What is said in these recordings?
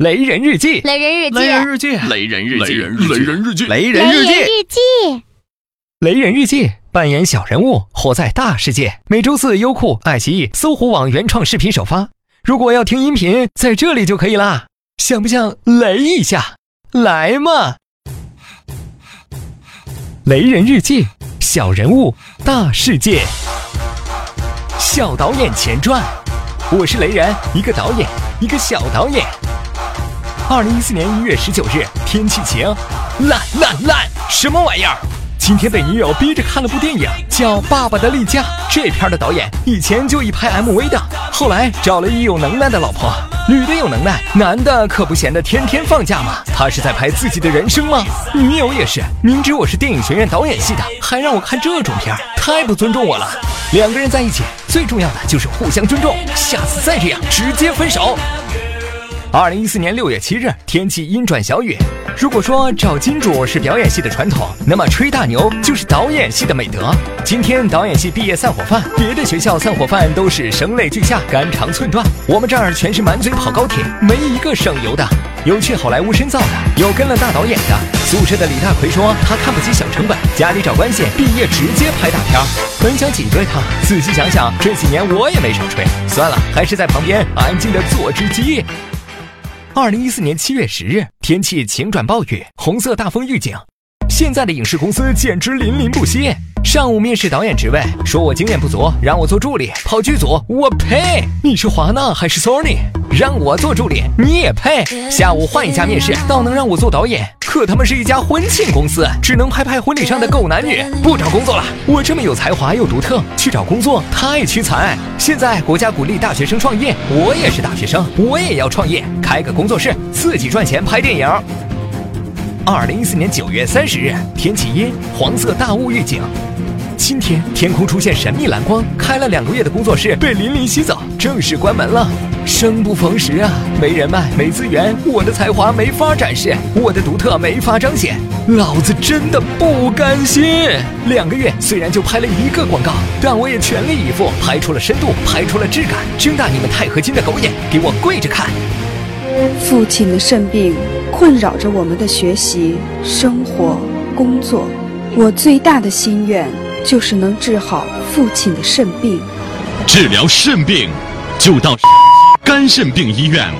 雷人日记，雷人日记，雷人日记，雷人日记，雷人日记，雷雷人日记，雷人日记，扮演小人物，活在大世界。每周四，优酷、爱奇艺、搜狐网原创视频首发。如果要听音频，在这里就可以啦。想不想雷一下？来嘛！雷人日记，小人物，大世界。小导演前传，我是雷人，一个导演，一个小导演。二零一四年一月十九日，天气晴，烂烂烂，什么玩意儿？今天被女友逼着看了部电影，叫《爸爸的例假》。这片的导演以前就一拍 MV 的，后来找了一有能耐的老婆。女的有能耐，男的可不闲得天天放假嘛。他是在拍自己的人生吗？女友也是，明知我是电影学院导演系的，还让我看这种片，太不尊重我了。两个人在一起，最重要的就是互相尊重。下次再这样，直接分手。二零一四年六月七日，天气阴转小雨。如果说找金主是表演系的传统，那么吹大牛就是导演系的美德。今天导演系毕业散伙饭，别的学校散伙饭都是声泪俱下、肝肠寸断，我们这儿全是满嘴跑高铁，没一个省油的。有去好莱坞深造的，有跟了大导演的。宿舍的李大奎说他看不起小成本，家里找关系，毕业直接拍大片。本想紧追他，仔细想想，这几年我也没少吹，算了，还是在旁边安静的做只鸡。二零一四年七月十日，天气晴转暴雨，红色大风预警。现在的影视公司简直淋漓不息。上午面试导演职位，说我经验不足，让我做助理。跑剧组，我呸！你是华纳还是 Sony？让我做助理，你也配？下午换一家面试，倒能让我做导演，可他妈是一家婚庆公司，只能拍拍婚礼上的狗男女，不找工作了。我这么有才华又独特，去找工作太屈才。现在国家鼓励大学生创业，我也是大学生，我也要创业，开个工作室，自己赚钱拍电影。二零一四年九月三十日，天气阴，黄色大雾预警。今天天空出现神秘蓝光，开了两个月的工作室被淋漓洗澡，正式关门了。生不逢时啊，没人脉，没资源，我的才华没法展示，我的独特没法彰显，老子真的不甘心。两个月虽然就拍了一个广告，但我也全力以赴，拍出了深度，拍出了质感，睁大你们钛合金的狗眼，给我跪着看。父亲的肾病困扰着我们的学习、生活、工作。我最大的心愿就是能治好父亲的肾病。治疗肾病，就到肝肾病医院。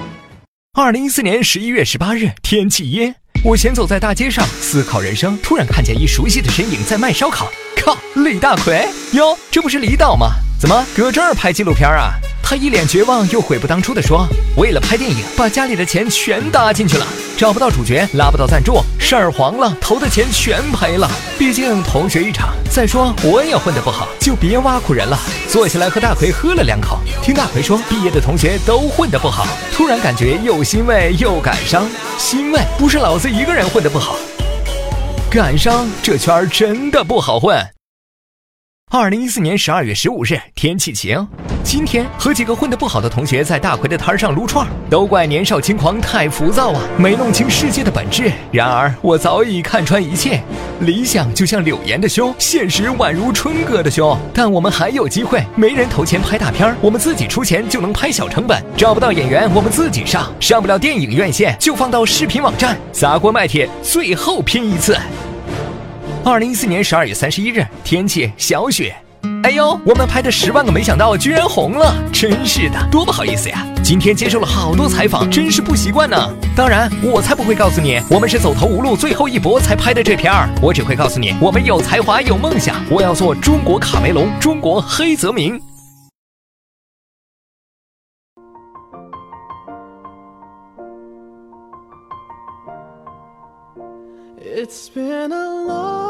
二零一四年十一月十八日，天气阴，我闲走在大街上，思考人生，突然看见一熟悉的身影在卖烧烤。靠，李大奎哟，这不是李导吗？怎么搁这儿拍纪录片啊？他一脸绝望又悔不当初的说：“为了拍电影，把家里的钱全搭进去了，找不到主角，拉不到赞助，事儿黄了，投的钱全赔了。毕竟同学一场，再说我也混得不好，就别挖苦人了。”坐下来和大奎喝了两口，听大奎说毕业的同学都混得不好，突然感觉又欣慰又感伤。欣慰不是老子一个人混得不好，感伤这圈儿真的不好混。二零一四年十二月十五日，天气晴。今天和几个混得不好的同学在大奎的摊上撸串，都怪年少轻狂太浮躁啊，没弄清世界的本质。然而我早已看穿一切，理想就像柳岩的胸，现实宛如春哥的胸。但我们还有机会，没人投钱拍大片，我们自己出钱就能拍小成本。找不到演员，我们自己上；上不了电影院线，就放到视频网站，砸锅卖铁，最后拼一次。二零一四年十二月三十一日，天气小雪。哎呦，我们拍的十万个没想到居然红了，真是的，多不好意思呀！今天接受了好多采访，真是不习惯呢。当然，我才不会告诉你，我们是走投无路，最后一搏才拍的这片儿。我只会告诉你，我们有才华，有梦想，我要做中国卡梅隆，中国黑泽明。It's been a long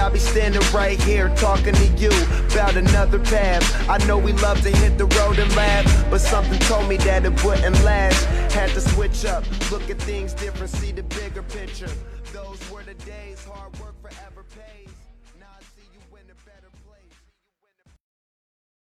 I'll be standing right here talking to you about another path. I know we love to hit the road and laugh, but something told me that it wouldn't last. Had to switch up, look at things different, see the bigger picture. Those were the days, hard work forever pays.